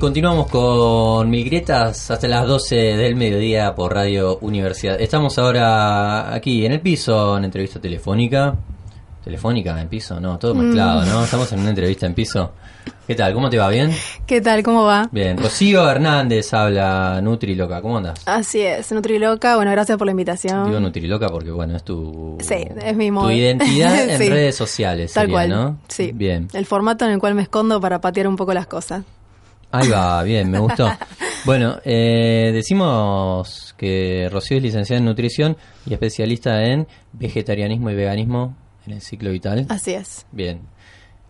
continuamos con Mil Grietas hasta las 12 del mediodía por Radio Universidad. Estamos ahora aquí en el piso, en entrevista telefónica. ¿Telefónica en piso? No, todo mezclado, ¿no? Estamos en una entrevista en piso. ¿Qué tal? ¿Cómo te va? ¿Bien? ¿Qué tal? ¿Cómo va? Bien. Rocío Hernández habla Nutriloca. ¿Cómo andas? Así es, Nutriloca. Bueno, gracias por la invitación. Digo Nutriloca porque, bueno, es tu... Sí, es mi modo. Tu identidad en Sí. redes sociales. Tal sería, cual. ¿no? Sí. Bien. El formato en el cual me escondo para patear un poco las cosas. Ahí va, bien, me gustó. Bueno, eh, decimos que Rocío es licenciada en nutrición y especialista en vegetarianismo y veganismo en el ciclo vital. Así es. Bien.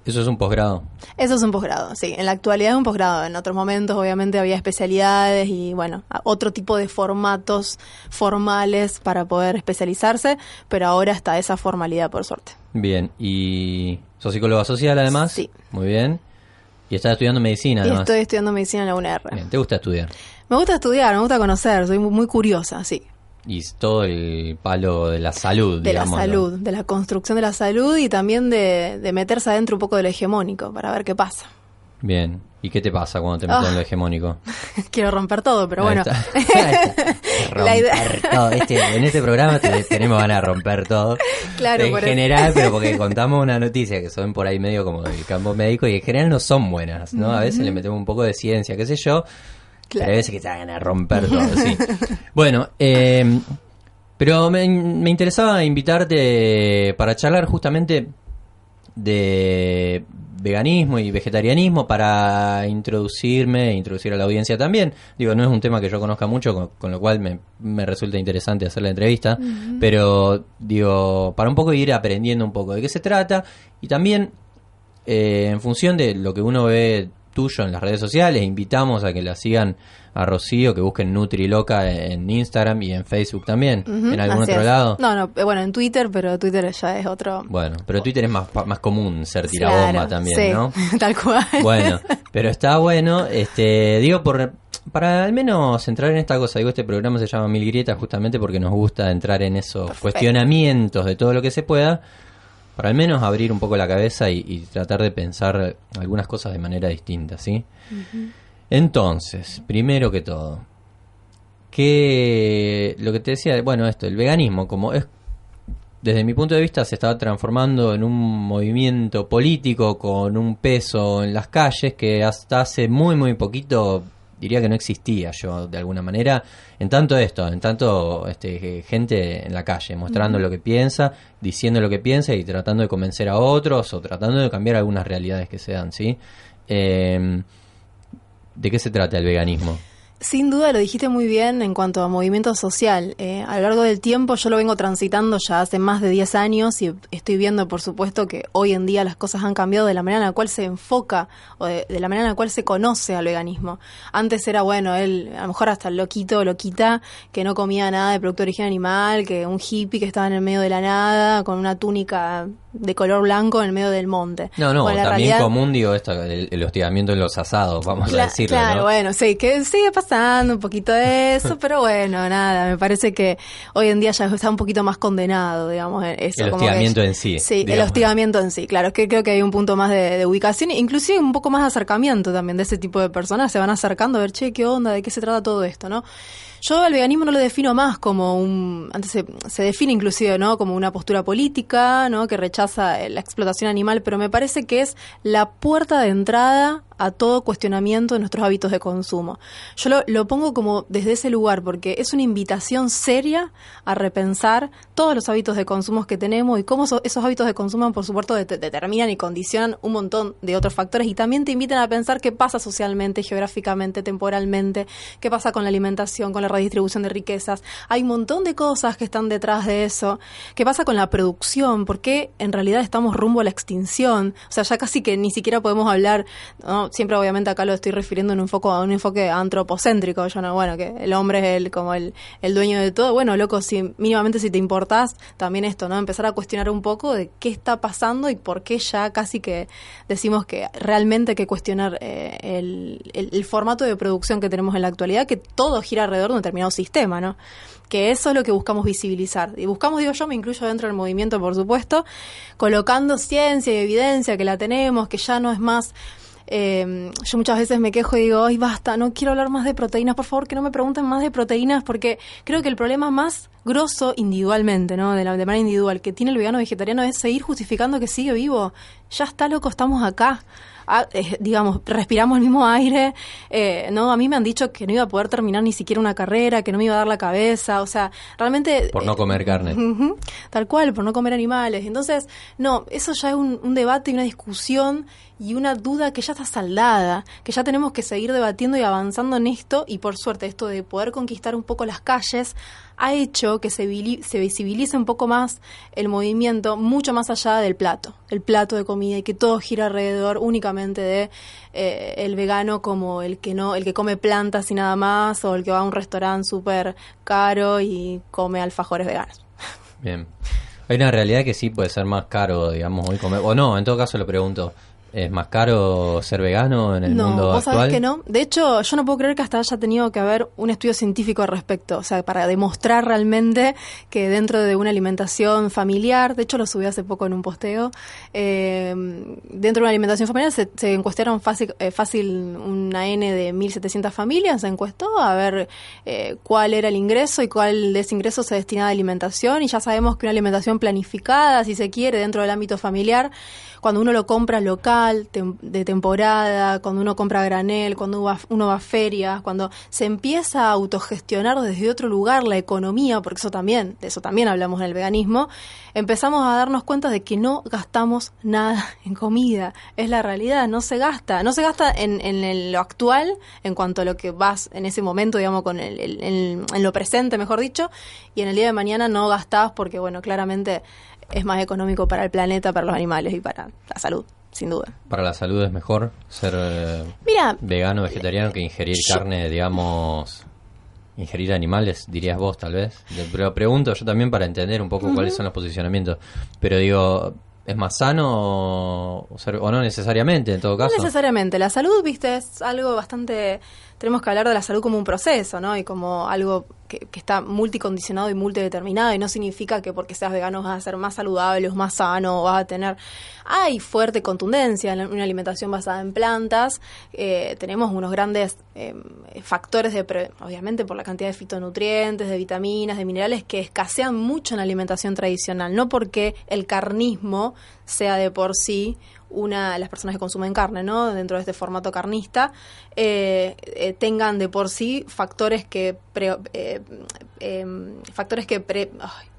Eso es un posgrado. Eso es un posgrado, sí. En la actualidad es un posgrado. En otros momentos, obviamente, había especialidades y, bueno, otro tipo de formatos formales para poder especializarse, pero ahora está esa formalidad, por suerte. Bien. ¿Y sos psicóloga social además? Sí. Muy bien. Y estás estudiando medicina Y además. estoy estudiando medicina en la UNR. Bien, ¿te gusta estudiar? Me gusta estudiar, me gusta conocer, soy muy, curiosa, sí. Y todo el palo de la salud, de la digámoslo. salud, de la construcción de la salud y también de, de meterse adentro un poco del hegemónico para ver qué pasa. Bien. ¿Y qué te pasa cuando te metes Ah. en lo hegemónico? Quiero romper todo, pero Ahí bueno. está. Ahí está. Romper todo. Este- en este programa te- tenemos ganas de romper todo. Claro, En eso. general, pero porque contamos una noticia que son por ahí medio como del campo médico y en general no son buenas, ¿no? A veces le metemos un poco de ciencia, qué sé yo. Pero Claro. hay veces que te ganas de romper todo, sí. Bueno, eh, pero me, me interesaba invitarte para charlar justamente de veganismo y vegetarianismo para introducirme e introducir a la audiencia también. Digo, no es un tema que yo conozca mucho, con, con lo cual me, me resulta interesante hacer la entrevista, pero digo, para un poco ir aprendiendo un poco de qué se trata y también eh, en función de lo que uno ve tuyo en las redes sociales, invitamos a que la sigan a Rocío, que busquen Nutriloca en Instagram y en Facebook también, en algún otro es. lado. No, no, eh, bueno, en Twitter, pero Twitter ya es otro. Bueno, pero Twitter es más, más común ser tirabomba Claro, también, sí, ¿no? Tal cual. Bueno, pero está bueno, este, digo, por, para al menos entrar en esta cosa, digo, este programa se llama Mil Grietas justamente porque nos gusta entrar en esos Perfecto. cuestionamientos de todo lo que se pueda, para al menos abrir un poco la cabeza y, y tratar de pensar algunas cosas de manera distinta, ¿sí? Entonces, primero que todo, que lo que te decía, bueno, esto, el veganismo, como es desde mi punto de vista se estaba transformando en un movimiento político con un peso en las calles que hasta hace muy muy poquito diría que no existía yo de alguna manera en tanto esto en tanto este gente en la calle mostrando lo que piensa diciendo lo que piensa y tratando de convencer a otros o tratando de cambiar algunas realidades que se dan sí Eh, de qué se trata el veganismo Sin duda lo dijiste muy bien en cuanto a movimiento social. Eh, a lo largo del tiempo yo lo vengo transitando ya hace más de 10 años y estoy viendo, por supuesto, que hoy en día las cosas han cambiado de la manera en la cual se enfoca o de, de la manera en la cual se conoce al veganismo. Antes era, bueno, él, a lo mejor hasta el loquito o loquita, que no comía nada de producto de origen animal, que un hippie que estaba en el medio de la nada, con una túnica de color blanco en el medio del monte. no no también realidad- común digo esto el, el hostigamiento en los asados vamos a decirlo Claro, ¿no? bueno, sí, que sigue pasando un poquito de eso, pero bueno, nada, me parece que hoy en día ya está un poquito más condenado, digamos, eso. El como que- hostigamiento en sí, Sí, el hostigamiento en sí, claro, es que creo que hay un punto más de, de ubicación, inclusive un poco más de acercamiento también de ese tipo de personas, se van acercando a ver, che, qué onda, de qué se trata todo esto, ¿no? Yo al veganismo no lo defino más como un, antes se, se define inclusive, ¿no? Como una postura política, ¿no? Que rechaza eh, la explotación animal, pero me parece que es la puerta de entrada a todo cuestionamiento de nuestros hábitos de consumo. Yo lo, pongo como desde ese lugar porque es una invitación seria a repensar todos los hábitos de consumo que tenemos y cómo so- esos hábitos de consumo, por supuesto, det- determinan y condicionan un montón de otros factores y también te invitan a pensar qué pasa socialmente, geográficamente, temporalmente, qué pasa con la alimentación, con la redistribución de riquezas. Hay un montón de cosas que están detrás de eso. ¿Qué pasa con la producción? ¿Por qué en realidad estamos rumbo a la extinción? O sea, ya casi que ni siquiera podemos hablar, ¿no? Siempre obviamente acá lo estoy refiriendo en un foco a un enfoque antropocéntrico, yo no, bueno, que el hombre es el como el, el dueño de todo. Bueno, loco, si mínimamente si te importás, también esto, ¿no? Empezar a cuestionar un poco de qué está pasando y por qué ya casi que decimos que realmente hay que cuestionar eh, el, el- el formato de producción que tenemos en la actualidad, que todo gira alrededor de un determinado sistema, ¿no? que eso es lo que buscamos visibilizar. Y buscamos, digo yo, me incluyo dentro del movimiento, por supuesto, colocando ciencia y evidencia que la tenemos, que ya no es más eh, yo muchas veces me quejo y digo, ay, basta, no quiero hablar más de proteínas, por favor, que no me pregunten más de proteínas, porque creo que el problema más grosso individualmente, ¿no? De la de manera individual que tiene el vegano vegetariano es seguir justificando que sigue vivo. Ya está loco, estamos acá. Ah, eh, digamos, respiramos el mismo aire, eh, no, a mí me han dicho que no iba a poder terminar ni siquiera una carrera, que no me iba a dar la cabeza, o sea, realmente... Por no comer carne. Tal cual, por no comer animales. Entonces, no, eso ya es un, un debate y una discusión y una duda que ya está saldada, que ya tenemos que seguir debatiendo y avanzando en esto y por suerte esto de poder conquistar un poco las calles ha hecho que se, visibilice un poco más el movimiento mucho más allá del plato, el plato de comida y que todo gira alrededor únicamente de eh, el vegano como el que no, el que come plantas y nada más o el que va a un restaurante súper caro y come alfajores veganos. Bien. Hay una realidad que sí puede ser más caro, digamos, hoy comer. O no, en todo caso lo pregunto. ¿Es más caro ser vegano en el no, mundo vos actual? sabés que no. De hecho, yo no puedo creer que hasta haya tenido que haber un estudio científico al respecto. O sea, para demostrar realmente que dentro de una alimentación familiar, de hecho lo subí hace poco en un posteo, eh, dentro de una alimentación familiar se, se encuestaron fácil, eh, fácil una N de 1.700 familias, se encuestó a ver eh, cuál era el ingreso y cuál de ese ingreso se destinaba a alimentación. Y ya sabemos que una alimentación planificada, si se quiere, dentro del ámbito familiar, cuando uno lo compra local, tem- de temporada, cuando uno compra granel, cuando uno va, uno va a ferias, cuando se empieza a autogestionar desde otro lugar la economía, porque eso también, de eso también hablamos en el veganismo, empezamos a darnos cuenta de que no gastamos nada en comida. Es la realidad, no se gasta. No se gasta en, en lo actual, en cuanto a lo que vas en ese momento, digamos, con el, el- en lo presente, mejor dicho, y en el día de mañana no gastás porque, bueno, claramente es más económico para el planeta, para los animales y para la salud, sin duda. Para la salud es mejor ser eh, Mira, vegano, vegetariano que ingerir Yo- carne, digamos, ingerir animales, dirías vos tal vez. Pero pregunto yo también para entender un poco cuáles son los posicionamientos. Pero digo, ¿es más sano o, no necesariamente en todo no caso? necesariamente. La salud, viste, es algo bastante... Tenemos que hablar de la salud como un proceso, ¿no? Y como algo que, está multicondicionado y multideterminado. Y no significa que porque seas vegano vas a ser más saludable o más sano o vas a tener... Hay fuerte contundencia en una alimentación basada en plantas. Eh, tenemos unos grandes eh, factores de... pre- obviamente por la cantidad de fitonutrientes, de vitaminas, de minerales que escasean mucho en la alimentación tradicional. No porque el carnismo sea de por sí una las personas que consumen carne, ¿no? Dentro de este formato carnista, eh, eh, tengan de por sí factores que pre- eh, factores que pre-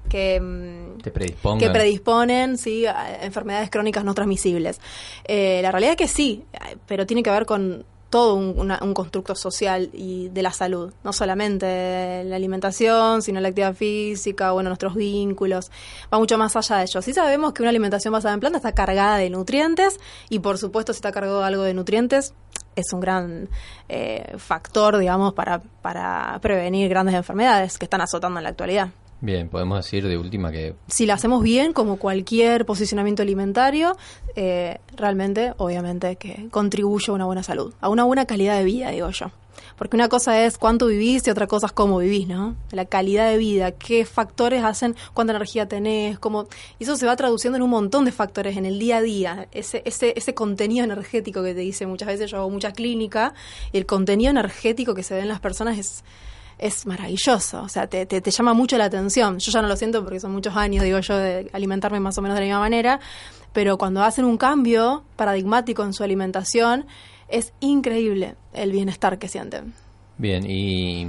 que mm, Te que predisponen sí a enfermedades crónicas no transmisibles. La realidad es que sí, pero tiene que ver con todo un, un constructo social y de la salud, no solamente la alimentación, sino la actividad física, bueno, nuestros vínculos, va mucho más allá de ello. Sí sabemos que una alimentación basada en plantas está cargada de nutrientes y por supuesto si está cargado algo de nutrientes es un gran eh, factor, digamos, para, para prevenir grandes enfermedades que están azotando en la actualidad Bien, podemos decir de última que si la hacemos bien, como cualquier posicionamiento alimentario, eh, realmente, obviamente, que contribuye a una buena salud, a una buena calidad de vida, digo yo. Porque una cosa es cuánto vivís y otra cosa es cómo vivís, ¿no? La calidad de vida, qué factores hacen, cuánta energía tenés, cómo... Y eso se va traduciendo en un montón de factores en el día a día. Ese, ese, ese contenido energético que te dice muchas veces, yo hago mucha clínica, y el contenido energético que se ve en las personas es es maravilloso, o sea, te, te, te llama mucho la atención. Yo ya no lo siento porque son muchos años, digo yo, de alimentarme más o menos de la misma manera, pero cuando hacen un cambio paradigmático en su alimentación, es increíble el bienestar que sienten. Bien, y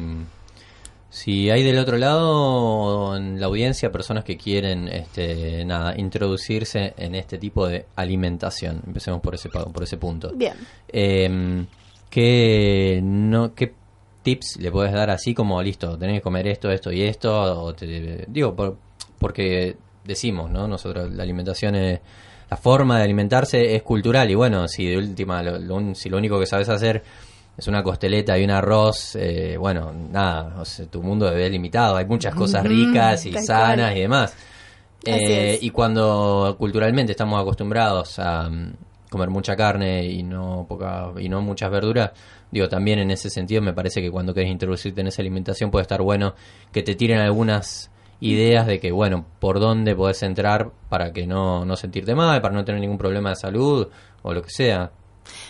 si hay del otro lado en la audiencia personas que quieren, este, nada, introducirse en este tipo de alimentación, empecemos por ese por ese punto. Bien. Eh, ¿qué, no, ¿Qué tips le puedes dar así como, listo, tenés que comer esto, esto y esto? O te- digo, por- porque decimos, ¿no? Nosotros la alimentación es... La forma de alimentarse es cultural y bueno, si de última, lo- lo si lo único que sabes hacer es una costeleta y un arroz, eh, bueno, nada, o sea, tu mundo debe limitado, hay muchas cosas ricas y sanas cual. y demás. Eh, y cuando culturalmente estamos acostumbrados a mm, comer mucha carne y no poca y no muchas verduras, digo también en ese sentido me parece que cuando querés introducirte en esa alimentación puede estar bueno que te tiren algunas ideas de que bueno por dónde podés entrar para que no no sentirte mal, para no tener ningún problema de salud o lo que sea.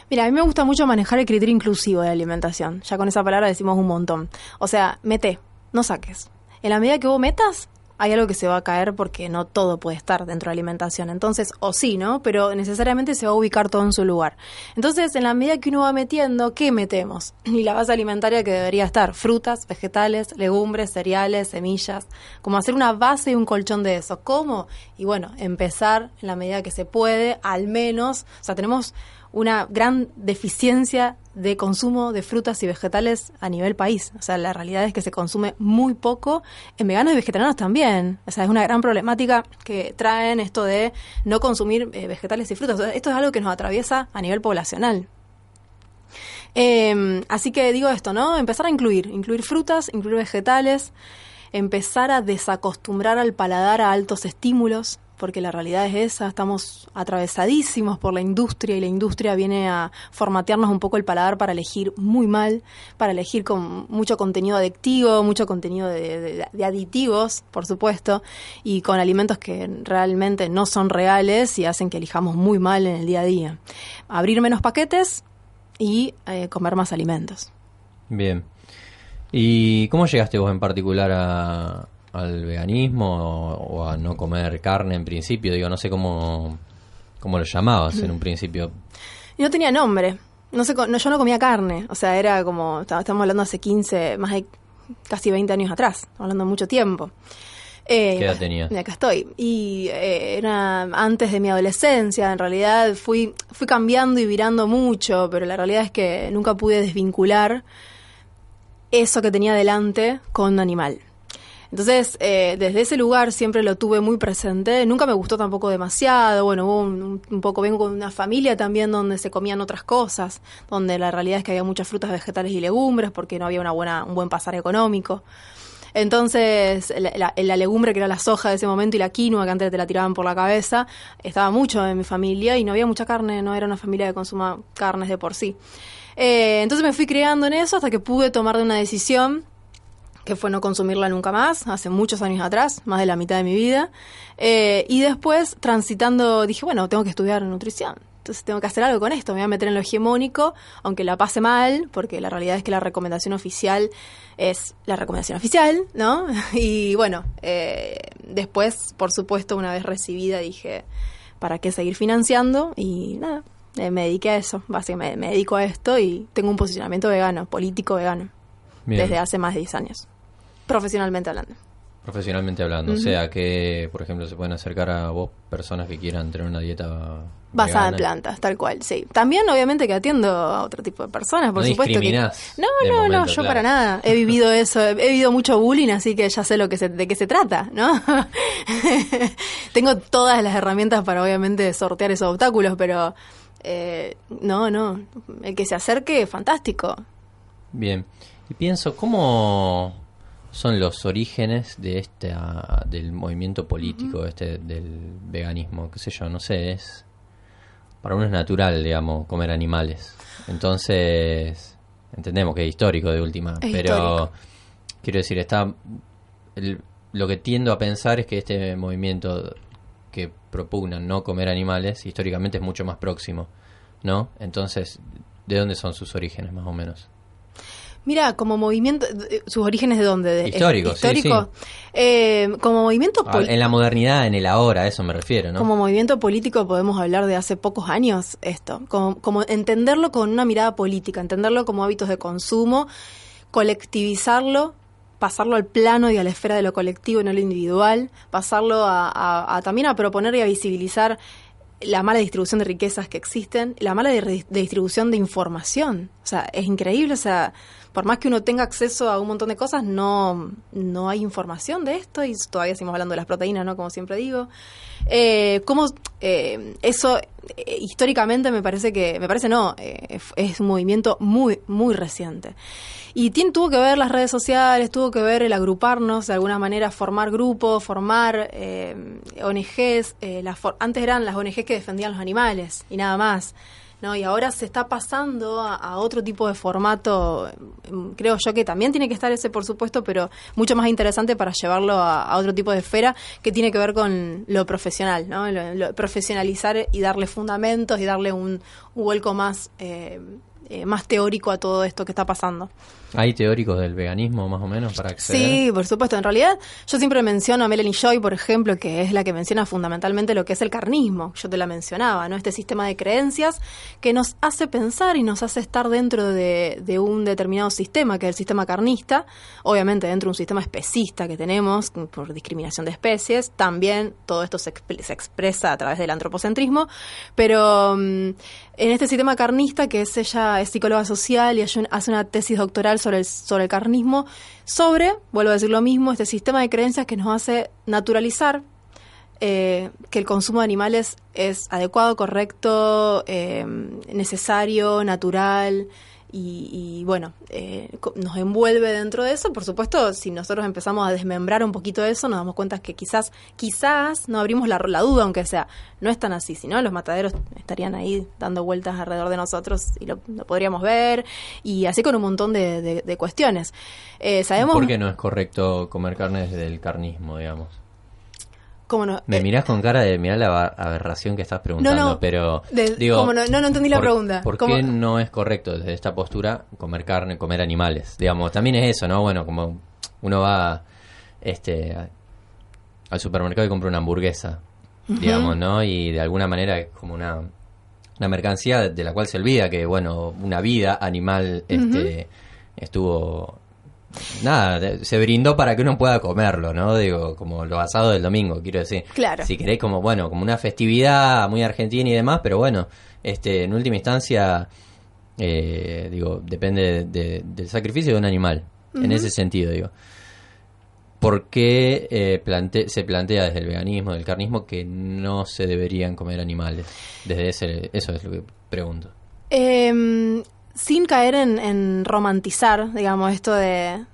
Mira, a mí me gusta mucho manejar el criterio inclusivo de alimentación. Ya con esa palabra decimos un montón. O sea, mete, no saques. En la medida que vos metas, hay algo que se va a caer porque no todo puede estar dentro de la alimentación. Entonces, o sí, ¿no? Pero necesariamente se va a ubicar todo en su lugar. Entonces, en la medida que uno va metiendo, ¿qué metemos? Y la base alimentaria que debería estar, frutas, vegetales, legumbres, cereales, semillas, como hacer una base y un colchón de eso. ¿Cómo? Y bueno, empezar en la medida que se puede, al menos, o sea, tenemos una gran deficiencia de consumo de frutas y vegetales a nivel país. O sea, la realidad es que se consume muy poco en veganos y vegetarianos también. O sea, es una gran problemática que traen esto de no consumir eh, vegetales y frutas. esto es algo que nos atraviesa a nivel poblacional. Em, así que digo esto, ¿no? Empezar a incluir, incluir frutas, incluir vegetales, empezar a desacostumbrar al paladar a altos estímulos, porque la realidad es esa, estamos atravesadísimos por la industria y la industria viene a formatearnos un poco el paladar para elegir muy mal, para elegir con mucho contenido adictivo, mucho contenido de, aditivos, por supuesto, y con alimentos que realmente no son reales y hacen que elijamos muy mal en el día a día. Abrir menos paquetes y eh, comer más alimentos. Bien. ¿Y cómo llegaste vos en particular a, al veganismo o, a no comer carne en principio? Digo, no sé cómo, cómo lo llamabas en un principio. No tenía nombre. No sé, no, yo no comía carne. O sea, era como, estamos hablando hace 15, más de casi 20 años atrás. hablando mucho tiempo. Eh, ¿Qué edad tenías? Y acá estoy. Y eh, era antes de mi adolescencia. En realidad fui, fui cambiando y virando mucho, pero la realidad es que nunca pude desvincular eso que tenía delante con un animal. Entonces, eh, desde ese lugar siempre lo tuve muy presente. Nunca me gustó tampoco demasiado. Bueno, hubo un, poco, vengo con una familia también donde se comían otras cosas, donde la realidad es que había muchas frutas, vegetales y legumbres porque no había una buena, un buen pasar económico. Entonces, la, la, legumbre que era la soja de ese momento y la quinoa que antes te la tiraban por la cabeza, estaba mucho en mi familia y no había mucha carne, no era una familia que consuma carnes de por sí. Eh, entonces me fui criando en eso hasta que pude tomar una decisión que fue no consumirla nunca más, hace muchos años atrás, más de la mitad de mi vida. Eh, y después, transitando, dije, bueno, tengo que estudiar nutrición. Entonces tengo que hacer algo con esto, me voy a meter en lo hegemónico, aunque la pase mal, porque la realidad es que la recomendación oficial es la recomendación oficial, ¿no? Y bueno, eh, después, por supuesto, una vez recibida, dije, ¿para qué seguir financiando? Y nada, eh, me dediqué a eso, básicamente me dedico a esto y tengo un posicionamiento vegano, político vegano, desde hace más de 10 años profesionalmente hablando. Profesionalmente hablando, o sea que, por ejemplo, se pueden acercar a vos personas que quieran tener una dieta basada en plantas, tal cual, sí. También, obviamente, que atiendo a otro tipo de personas, por supuesto que no, no, no, yo para nada. He vivido eso, he vivido mucho bullying, así que ya sé lo que de qué se trata, ¿no? Tengo todas las herramientas para, obviamente, sortear esos obstáculos, pero eh, no, no, el que se acerque, fantástico. Bien, y pienso cómo son los orígenes de este del movimiento político este del veganismo qué sé yo no sé es para uno es natural digamos comer animales. Entonces entendemos que es histórico de última pero quiero decir está lo que tiendo a pensar es que este movimiento que propugnan no comer animales históricamente es mucho más próximo no entonces de dónde son sus orígenes más o menos Mira, como movimiento, sus orígenes de dónde? histórico, histórico. Eh, como movimiento ah, En la modernidad, en el ahora, a eso me refiero, ¿no? Como movimiento político podemos hablar de hace pocos años esto, como, como entenderlo con una mirada política, entenderlo como hábitos de consumo, colectivizarlo pasarlo al plano y a la esfera de lo colectivo y no lo individual, pasarlo a, también a proponer y a visibilizar la mala distribución de riquezas que existen, la mala distribución de información. O sea, es increíble, o sea, por más que uno tenga acceso a un montón de cosas, no, no hay información de esto y todavía seguimos hablando de las proteínas, ¿no? Como siempre digo. Eh, ¿Cómo eh, eso eh, históricamente me parece que, me parece no, eh, es un movimiento muy, muy reciente. Y tiene, tuvo que ver las redes sociales, tuvo que ver el agruparnos, de alguna manera formar grupos, formar ONGs. antes eran las ONGs que defendían los animales y nada más ¿no? Y ahora se está pasando a, otro tipo de formato, mm, creo yo que también tiene que estar ese, por supuesto, pero mucho más interesante para llevarlo a, otro tipo de esfera que tiene que ver con lo profesional, ¿no? Lo, profesionalizar y darle fundamentos y darle un, un vuelco más... Eh, eh, más teórico a todo esto que está pasando. ¿Hay teóricos del veganismo más o menos para acceder? Sí, por supuesto. En realidad, yo siempre menciono a Melanie Joy, por ejemplo, que es la que menciona fundamentalmente lo que es el carnismo. Yo te la mencionaba, ¿no? Este sistema de creencias que nos hace pensar y nos hace estar dentro de, un determinado sistema, que es el sistema carnista. Obviamente, dentro de un sistema especista que tenemos por discriminación de especies. También todo esto se, expresa a través del antropocentrismo. Pero mm, en este sistema carnista, que es ella es psicóloga social y hace una tesis doctoral sobre el, sobre el carnismo, sobre, vuelvo a decir lo mismo, este sistema de creencias que nos hace naturalizar eh, que el consumo de animales es adecuado, correcto, eh, necesario, natural, y, bueno, eh, nos envuelve dentro de eso. Por supuesto, si nosotros empezamos a desmembrar un poquito eso, nos damos cuenta que quizás, quizás no abrimos la, la duda, aunque sea, no es tan así, sino los mataderos estarían ahí dando vueltas alrededor de nosotros y lo, podríamos ver, y así con un montón de, de, cuestiones. Eh, sabemos... ¿Por qué no es correcto comer carne desde el carnismo, digamos? Me eh, mirás con cara de mirar la aberración que estás preguntando, pero digo, no, no, entendí la pregunta. ¿Por qué no es correcto desde esta postura comer carne, comer animales? Digamos, también es eso, ¿no? Bueno, como uno va este al supermercado y compra una hamburguesa, digamos, ¿no? Y de alguna manera es como una una mercancía de la cual se olvida que, bueno, una vida animal este estuvo nada, se brindó para que uno pueda comerlo, ¿no? Digo, como lo asado del domingo, quiero decir. Claro. Si queréis como, bueno, como una festividad muy argentina y demás, pero bueno, este, en última instancia, eh, digo, depende del sacrificio de un animal, en ese sentido, digo. ¿Por qué eh, se plantea desde el veganismo, del carnismo, que no se deberían comer animales? Desde ese, eso es lo que pregunto. Eh, sin caer en, romantizar, digamos, esto de,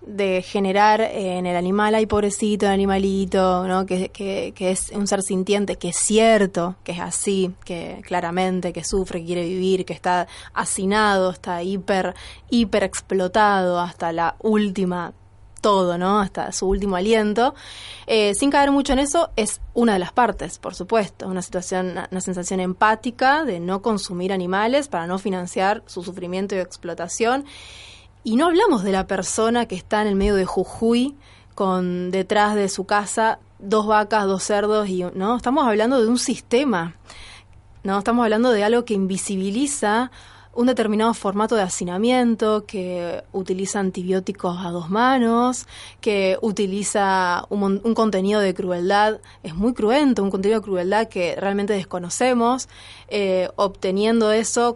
generar en el animal, ay pobrecito, animalito, ¿no? Que, es un ser sintiente, que es cierto, que es así, que claramente, que sufre, quiere vivir, que está hacinado, está hiper, hiper explotado hasta la última todo, ¿no? Hasta su último aliento. Eh, sin caer mucho en eso, es una de las partes, por supuesto. Una situación, una, sensación empática de no consumir animales para no financiar su sufrimiento y explotación. Y no hablamos de la persona que está en el medio de Jujuy con detrás de su casa dos vacas, dos cerdos y no, estamos hablando de un sistema. No, estamos hablando de algo que invisibiliza un determinado formato de hacinamiento, que utiliza antibióticos a dos manos, que utiliza un, contenido de crueldad, es muy cruento, un contenido de crueldad que realmente desconocemos, eh, obteniendo eso,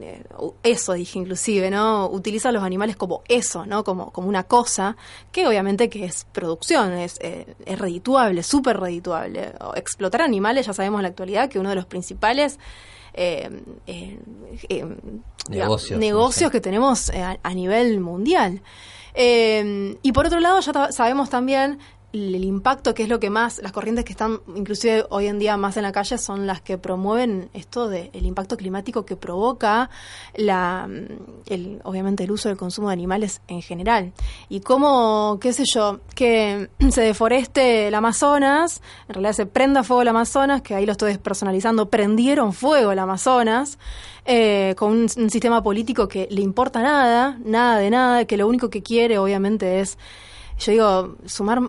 eh, eso dije inclusive, ¿no? Utiliza los animales como eso, ¿no? Como, como una cosa, que obviamente que es producción, es, eh, es redituable, súper redituable. Explotar animales, ya sabemos en la actualidad que uno de los principales eh, eh, eh, negocios, que tenemos a, nivel mundial. y por otro lado, ya sabemos también el impacto, que es lo que más, las corrientes que están inclusive hoy en día más en la calle son las que promueven esto de el impacto climático que provoca la, el, obviamente el uso del consumo de animales en general. Y cómo, qué sé yo, que se deforeste el Amazonas, en realidad se prenda fuego el Amazonas, que ahí lo estoy despersonalizando, prendieron fuego el Amazonas, eh, con un sistema político que le importa nada, nada de nada, que lo único que quiere obviamente es yo digo, sumar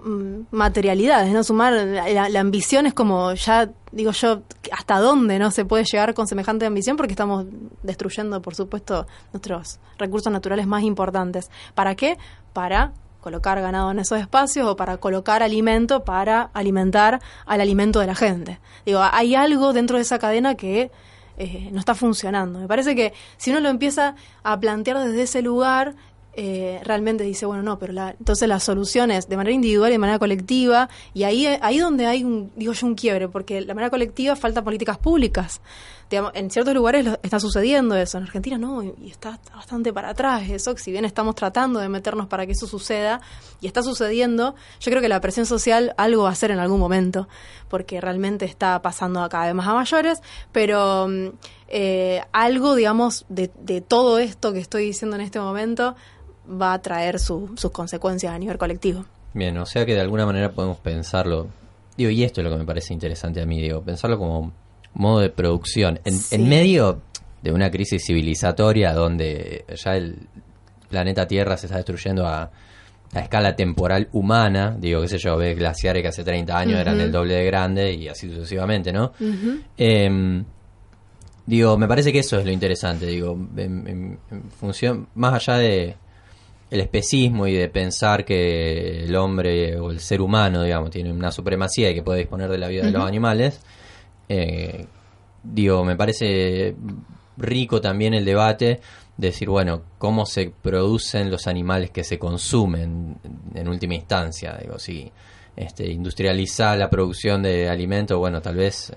materialidades, ¿no? Sumar la, ambición es como ya, digo yo, hasta dónde no se puede llegar con semejante ambición porque estamos destruyendo, por supuesto, nuestros recursos naturales más importantes. ¿Para qué? Para colocar ganado en esos espacios o para colocar alimento para alimentar al alimento de la gente. Digo, hay algo dentro de esa cadena que eh, no está funcionando. Me parece que si uno lo empieza a plantear desde ese lugar, eh, realmente dice, bueno, no, pero la, entonces las soluciones de manera individual y de manera colectiva, y ahí ahí donde hay, un, digo yo, un quiebre, porque de manera colectiva falta políticas públicas, en ciertos lugares lo- está sucediendo eso, en Argentina no, y, está bastante para atrás eso, si bien estamos tratando de meternos para que eso suceda, y está sucediendo, yo creo que la presión social algo va a hacer en algún momento, porque realmente está pasando cada vez más a mayores, pero mm, eh, algo, digamos, de, de todo esto que estoy diciendo en este momento va a traer su- sus consecuencias a nivel colectivo. Bien, o sea que de alguna manera podemos pensarlo. Digo, y esto es lo que me parece interesante a mí, digo, pensarlo como modo de producción. En, Sí. en medio de una crisis civilizatoria donde ya el planeta Tierra se está destruyendo a, a escala temporal humana, digo, qué sé yo, ves glaciares que hace 30 años eran el doble de grande y así sucesivamente, ¿no? Em, digo, me parece que eso es lo interesante, digo, en, en- en función, más allá de el especismo y de pensar que el hombre o el ser humano, digamos, tiene una supremacía y que puede disponer de la vida de los animales, eh, digo, me parece rico también el debate de decir, bueno, cómo se producen los animales que se consumen en última instancia. Digo, si este, industrializar la producción de alimentos, bueno, tal vez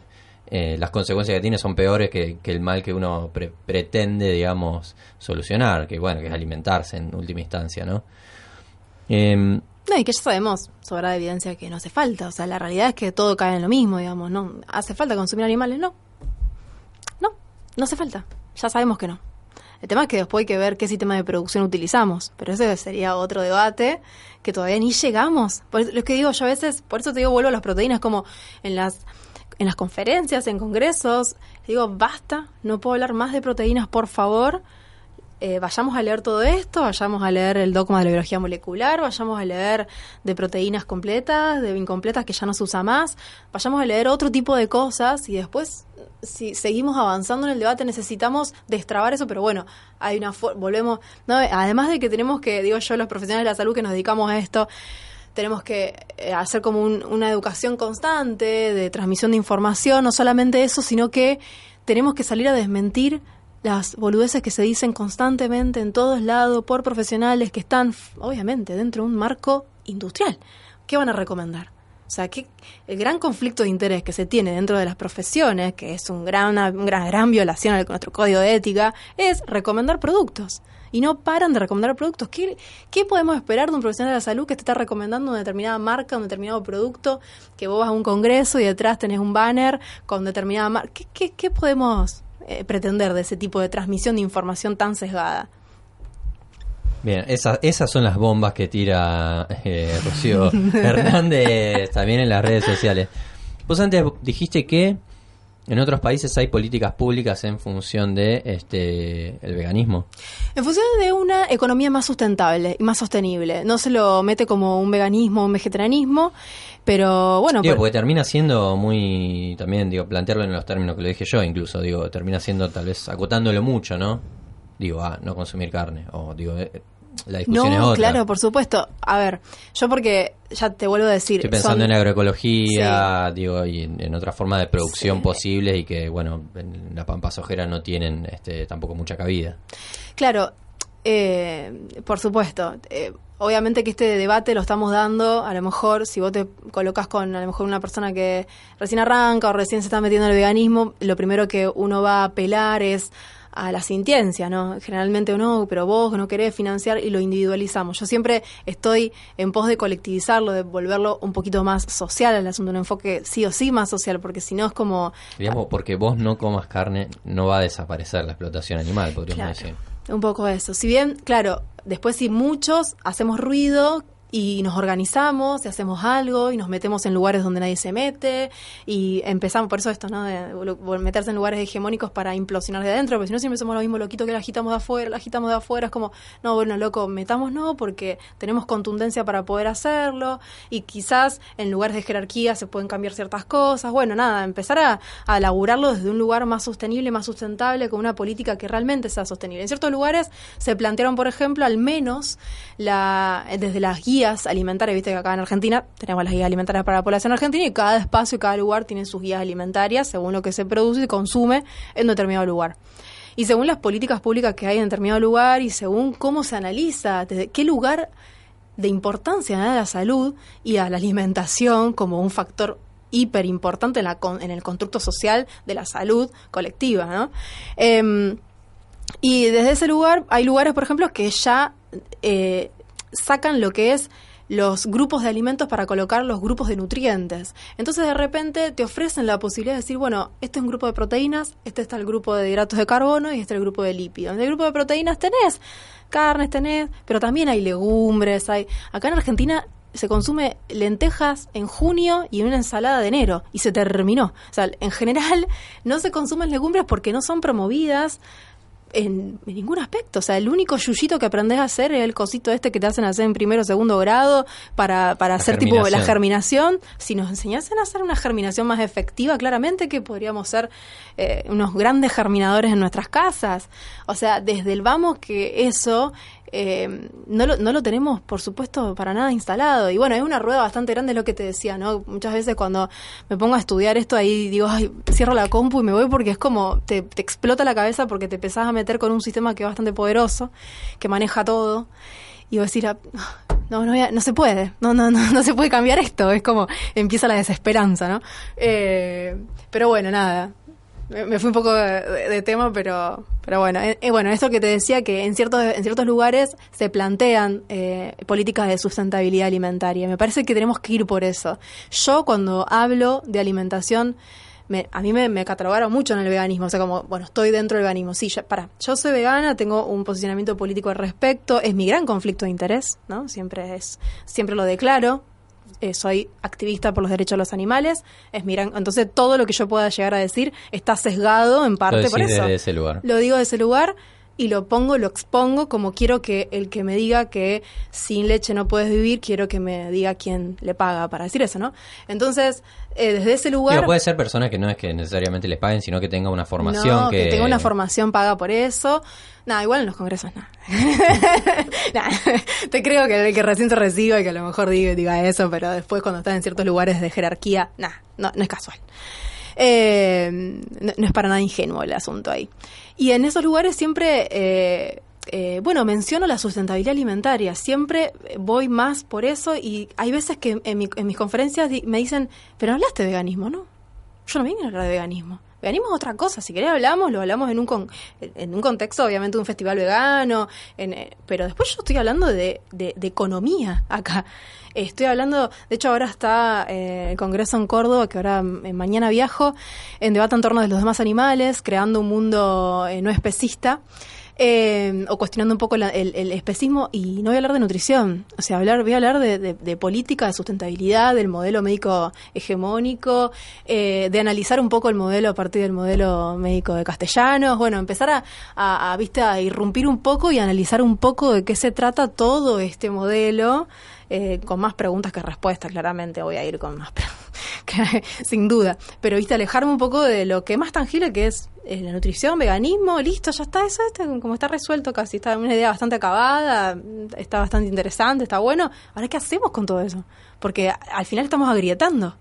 eh, las consecuencias que tiene son peores que, que el mal que uno pre- pretende, digamos, solucionar, que bueno, que es alimentarse en última instancia, ¿no? Em, No, y que ya sabemos, sobra evidencia que no hace falta. O sea, la realidad es que todo cae en lo mismo, digamos. ¿No hace falta consumir animales? No. No, no hace falta. Ya sabemos que no. El tema es que después hay que ver qué sistema de producción utilizamos. Pero ese sería otro debate que todavía ni llegamos. Por eso- lo que digo yo a veces, por eso te digo, vuelvo a las proteínas, como en las en las conferencias, en congresos, digo, basta, no puedo hablar más de proteínas, por favor eh, vayamos a leer todo esto, vayamos a leer el dogma de la biología molecular, vayamos a leer de proteínas completas, de incompletas que ya no se usa más, vayamos a leer otro tipo de cosas y después, si seguimos avanzando en el debate, necesitamos destrabar eso, pero bueno, hay una volvemos, ¿no? además de que tenemos que, digo yo, los profesionales de la salud que nos dedicamos a esto, tenemos que eh, hacer como un- una educación constante de transmisión de información, no solamente eso, sino que tenemos que salir a desmentir las boludeces que se dicen constantemente en todos lados por profesionales que están, obviamente, dentro de un marco industrial. ¿Qué van a recomendar? O sea, que el gran conflicto de interés que se tiene dentro de las profesiones, que es un gran, una gran, gran violación a nuestro código de ética, es recomendar productos. Y no paran de recomendar productos. ¿Qué, ¿Qué podemos esperar de un profesional de la salud que te está recomendando una determinada marca, un determinado producto, que vos vas a un congreso y detrás tenés un banner con determinada marca? ¿Qué, qué, qué podemos eh, pretender de ese tipo de transmisión de información tan sesgada? Bien, esas, esas son las bombas que tira eh, Rocío Hernández también en las redes sociales. Vos antes dijiste que en otros países hay políticas públicas en función de este el veganismo. En función de una economía más sustentable y más sostenible. No se lo mete como un veganismo un vegetarianismo, pero bueno, Digo, por- porque termina siendo muy, también, digo, plantearlo en los términos que lo dije yo, incluso, digo, termina siendo tal vez acotándolo mucho, ¿no? Digo, ah, no consumir carne, o digo, eh, la discusión es no, otra. claro, por supuesto. A ver, yo porque ya te vuelvo a decir, Estoy pensando son- en agroecología, digo, y en, en otras formas de producción Sí. posibles y que, bueno, en la pampa sojera no tienen este, tampoco mucha cabida. Claro, eh, por supuesto. eh, obviamente que este debate lo estamos dando, a lo mejor si vos te colocas con a lo mejor una persona que recién arranca o recién se está metiendo en el veganismo, lo primero que uno va a apelar es a la sintiencia, ¿no? Generalmente no, pero vos no querés financiar y lo individualizamos. Yo siempre estoy en pos de colectivizarlo, de volverlo un poquito más social al asunto, un enfoque sí o sí más social, porque si no es como Digamos, porque vos no comas carne, no va a desaparecer la explotación animal, podríamos Claro, decir. un poco eso. Si bien, claro, después si muchos hacemos ruido y nos organizamos y hacemos algo y nos metemos en lugares donde nadie se mete y empezamos por eso esto, ¿no? De meterse en lugares hegemónicos para implosionar de adentro, porque si no siempre somos lo mismo loquito que la agitamos de afuera, la agitamos de afuera, es como, no, bueno, loco, metamos no porque tenemos contundencia para poder hacerlo y quizás en lugares de jerarquía se pueden cambiar ciertas cosas, bueno, nada, empezar a, a laburarlo desde un lugar más sostenible, más sustentable, con una política que realmente sea sostenible. En ciertos lugares se plantearon, por ejemplo, al menos la, desde las guías alimentarias, viste que acá en Argentina tenemos las guías alimentarias para la población argentina y cada espacio y cada lugar tiene sus guías alimentarias según lo que se produce y consume en determinado lugar. Y según las políticas públicas que hay en determinado lugar y según cómo se analiza, desde qué lugar de importancia a la salud y a la alimentación como un factor hiper importante en, la, en el constructo social de la salud colectiva, ¿no? Em, y desde ese lugar hay lugares, por ejemplo, que ya eh, sacan lo que es los grupos de alimentos para colocar los grupos de nutrientes. Entonces de repente te ofrecen la posibilidad de decir, bueno, este es un grupo de proteínas, este está el grupo de hidratos de carbono y este es el grupo de lípidos. En el grupo de proteínas tenés carnes, tenés, pero también hay legumbres, hay... Acá en Argentina se consume lentejas en junio y en una ensalada de enero y se terminó. O sea, en general no se consumen legumbres porque no son promovidas en, ningún aspecto. O sea, el único yuyito que aprendes a hacer es el cosito este que te hacen hacer en primero o segundo grado para, para hacer tipo la germinación. Si nos enseñasen a hacer una germinación más efectiva, claramente que podríamos ser eh, unos grandes germinadores en nuestras casas. O sea, desde el vamos que eso eh, no, lo, no lo tenemos, por supuesto, para nada instalado. Y bueno, es una rueda bastante grande lo que te decía, ¿no? Muchas veces cuando me pongo a estudiar esto ahí digo, ay, cierro la compu y me voy porque es como te, te explota la cabeza porque te empezás a meter con un sistema que es bastante poderoso, que maneja todo. Y vos decir, ah, no, no, no se puede, no, no, no, no se puede cambiar esto. Es como empieza la desesperanza, ¿no? Eh, pero bueno, nada, me, fui un poco de, tema, pero, pero bueno, eh, eh, bueno, eso que te decía que en ciertos, en ciertos lugares se plantean eh, políticas de sustentabilidad alimentaria. Me parece que tenemos que ir por eso. Yo cuando hablo de alimentación, me, a mí me, me, catalogaron mucho en el veganismo, o sea, como, bueno, estoy dentro del veganismo. Sí, para, yo soy vegana, tengo un posicionamiento político al respecto, es mi gran conflicto de interés, ¿no? Siempre es, siempre lo declaro, eh, soy activista por los derechos de los animales, es miran, entonces todo lo que yo pueda llegar a decir está sesgado en parte por eso. ese lugar. Lo digo de ese lugar y lo pongo, lo expongo como quiero que el que me diga que sin leche no puedes vivir, quiero que me diga quién le paga para decir eso, ¿no? Entonces, eh, desde ese lugar... puede ser personas que no es que necesariamente les paguen, sino que tenga una formación que... que tenga una formación paga por eso. Nada, igual en los congresos nada. te creo que el que recién se reciba y que a lo mejor diga, diga eso, pero después cuando estás en ciertos lugares de jerarquía, nada, no, no es casual. Eh, no, es para nada ingenuo el asunto ahí. Y en esos lugares siempre, eh, eh, bueno, menciono la sustentabilidad alimentaria. Siempre voy más por eso y hay veces que en, mis conferencias me dicen, pero hablaste de veganismo, ¿no? Yo no vine a hablar de veganismo. Veganismo es otra cosa. Si querés hablamos, lo hablamos en un, en un contexto, obviamente, de un festival vegano. pero después yo estoy hablando de, de economía acá. Estoy hablando, de hecho ahora está eh, el Congreso en Córdoba, que ahora eh, mañana viajo, en debate en torno de los demás animales, creando un mundo eh, no especista. O cuestionando un poco el, especismo y no voy a hablar de nutrición, o sea, hablar, voy a hablar de, política, de sustentabilidad, del modelo médico hegemónico, de analizar un poco el modelo a partir del modelo médico de castellanos, bueno, empezar a, a, a, ¿viste? a irrumpir un poco y analizar un poco de qué se trata todo este modelo eh, con más preguntas que respuestas, claramente voy a ir con más preguntas, sin duda. Pero, viste, alejarme un poco de lo que más tangible, que es eh, la nutrición, veganismo, listo, ya está, eso está, como está resuelto casi, está una idea bastante acabada, está bastante interesante, está bueno. Ahora, ¿qué hacemos con todo eso? Porque al final estamos agrietando.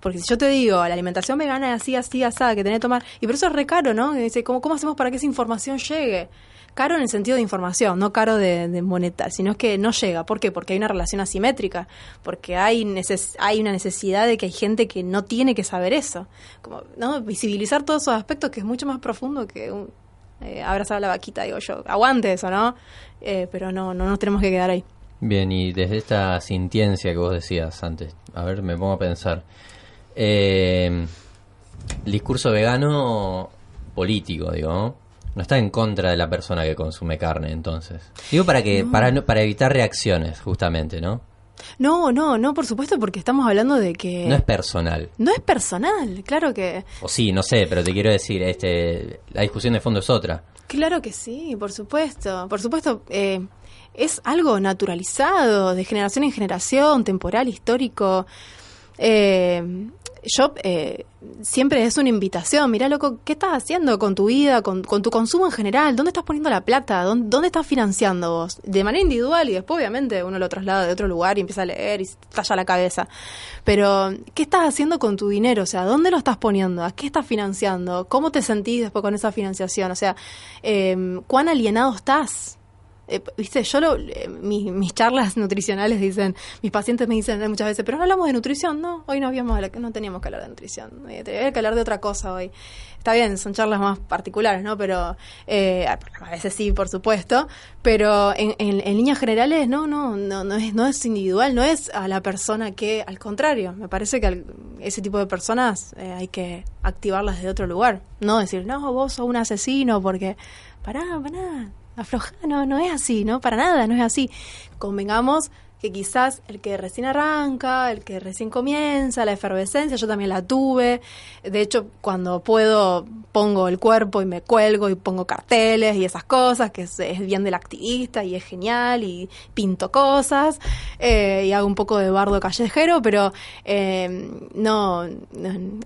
Porque si yo te digo, la alimentación vegana es así, así, así, que tenés que tomar. Y por eso es re caro, ¿no? dice, ¿cómo, ¿cómo hacemos para que esa información llegue? Caro en el sentido de información, no caro de, de moneta, sino que no llega. ¿Por qué? Porque hay una relación asimétrica, porque hay, hay una necesidad de que hay gente que no tiene que saber eso. Como. Visibilizar todos esos aspectos que es mucho más profundo que un, eh, abrazar la vaquita, digo yo. Aguante eso, ¿no? Eh, pero no, no nos tenemos que quedar ahí. Bien, y desde esta sintiencia que vos decías antes, a ver, me pongo a pensar. Eh, el discurso vegano político, digo, no está en contra de la persona que consume carne, entonces. Digo para que para para evitar reacciones, justamente, ¿no? No, no, no, por supuesto, porque estamos hablando de que no es personal. No es personal, claro que. O sí, no sé, pero te quiero decir, este, la discusión de fondo es otra. Claro que sí, por supuesto, por supuesto. Eh, es algo naturalizado, de generación en generación, temporal, histórico. Eh, yo eh, siempre es una invitación, mira loco, ¿qué estás haciendo con tu vida, con, tu consumo en general? ¿Dónde estás poniendo la plata? ¿Dónde, estás financiando vos? De manera individual y después obviamente uno lo traslada de otro lugar y empieza a leer y talla la cabeza. Pero, ¿qué estás haciendo con tu dinero? O sea, ¿dónde lo estás poniendo? ¿A qué estás financiando? ¿Cómo te sentís después con esa financiación? O sea, eh, ¿cuán alienado estás? Eh, viste, yo lo, eh, mis, mis charlas nutricionales dicen, mis pacientes me dicen muchas veces, pero no hablamos de nutrición, no, hoy no habíamos, no teníamos que hablar de nutrición, eh, tenía que hablar de otra cosa hoy. Está bien, son charlas más particulares, ¿no? Pero eh, a veces sí, por supuesto, pero en, en, en líneas generales no, no, no, no es, no es individual, no es a la persona que, al contrario, me parece que al, ese tipo de personas eh, hay que activarlas desde otro lugar, no decir, no, vos sos un asesino porque, pará, pará, afloja, no, no es así, ¿no? Para nada, no es así. Convengamos que quizás el que recién arranca, el que recién comienza, la efervescencia, yo también la tuve. De hecho, cuando puedo pongo el cuerpo y me cuelgo y pongo carteles y esas cosas, que es, es bien del activista y es genial y pinto cosas eh, y hago un poco de bardo callejero, pero eh, no,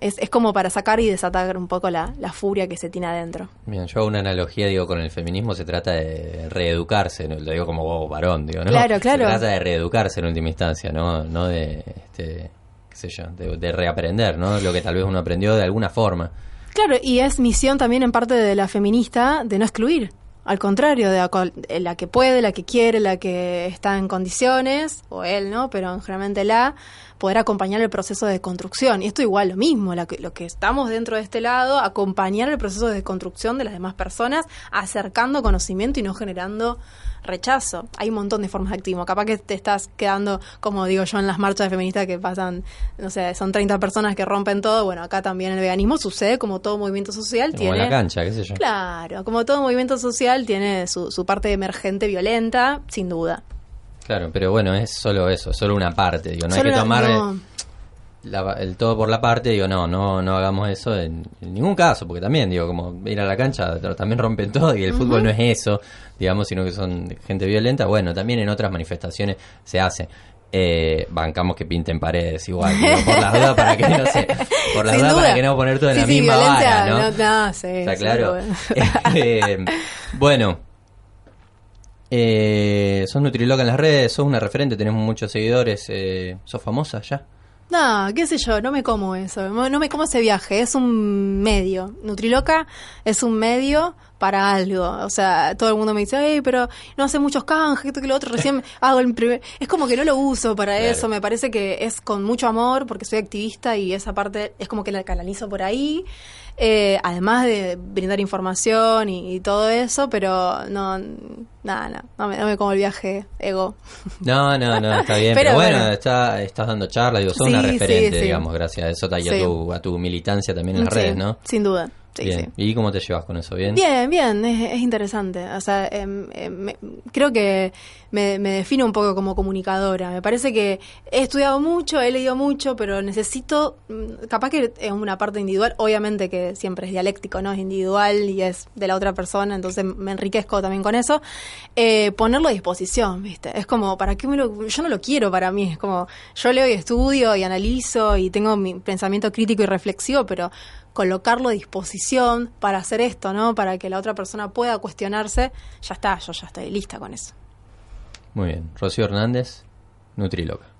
es, es, como para sacar y desatar un poco la, la, furia que se tiene adentro. Bien, yo hago una analogía, digo, con el feminismo se trata de reeducarse, ¿no? lo digo como vos, varón, digo, ¿no? Claro, claro. Se trata de reeducarse educarse en última instancia, ¿no? No de, este, qué sé yo, de, de, reaprender, ¿no? Lo que tal vez uno aprendió de alguna forma. Claro, y es misión también en parte de la feminista de no excluir. Al contrario, de la, la que puede, la que quiere, la que está en condiciones, o él, ¿no? Pero generalmente la, poder acompañar el proceso de construcción. Y esto igual lo mismo, lo que, lo que estamos dentro de este lado, acompañar el proceso de construcción de las demás personas, acercando conocimiento y no generando rechazo. Hay un montón de formas de activismo. Capaz que te estás quedando, como digo yo, en las marchas feministas que pasan, no sé, son 30 personas que rompen todo. Bueno, acá también el veganismo sucede como todo movimiento social. Como tiene, en la cancha, qué sé yo. Claro, como todo movimiento social tiene su, su parte emergente violenta, sin duda. Claro, pero bueno, es solo eso, solo una parte. Digo, no solo hay que tomar no. el, la, el, todo por la parte. Digo, no, no, no hagamos eso en, en, ningún caso, porque también, digo, como ir a la cancha también rompen todo y el uh -huh. fútbol no es eso, digamos, sino que son gente violenta. Bueno, también en otras manifestaciones se hace. Eh, bancamos que pinten paredes igual, digo, por las dudas para que no sé, por las dudas para que no poner todo en sí, la sí, misma vara, ¿no? no, no sí, claro. eh, bueno, eh, sos Nutriloca en las redes, sos una referente, tenemos muchos seguidores, eh, sos famosa ya. No, qué sé yo, no me como eso, no me como ese viaje, es un medio. Nutriloca es un medio para algo. O sea, todo el mundo me dice, hey, pero no hace muchos canjes, esto que lo otro, recién hago el primer... Es como que no lo uso para claro. eso, me parece que es con mucho amor porque soy activista y esa parte es como que la canalizo por ahí. Eh, además de brindar información y, y, todo eso, pero no, nada, no, no, me, no me como el viaje ego. No, no, no, está bien, pero, pero bueno, bueno, está, estás dando charla, digo, sos sí, una referente, sí, digamos, gracias a eso y a, tu, a tu militancia también en las redes, ¿no? Sin duda. Sí, bien. Sí. ¿Y cómo te llevas con eso? ¿Bien? Bien, bien, es, es interesante. O sea, eh, eh, me, creo que me, defino un poco como comunicadora. Me parece que he estudiado mucho, he leído mucho, pero necesito, mm, capaz que es una parte individual, obviamente que siempre es dialéctico, ¿no? Es individual y es de la otra persona, entonces me enriquezco también con eso. Eh, ponerlo a disposición, ¿viste? Es como, ¿para qué me lo...? Yo no lo quiero para mí, es como, yo leo y estudio y analizo y tengo mi pensamiento crítico y reflexivo, pero colocarlo a disposición para hacer esto, ¿no? Para que la otra persona pueda cuestionarse, ya está, yo ya estoy lista con eso. Muy bien. Rocío Hernández, Nutriloca.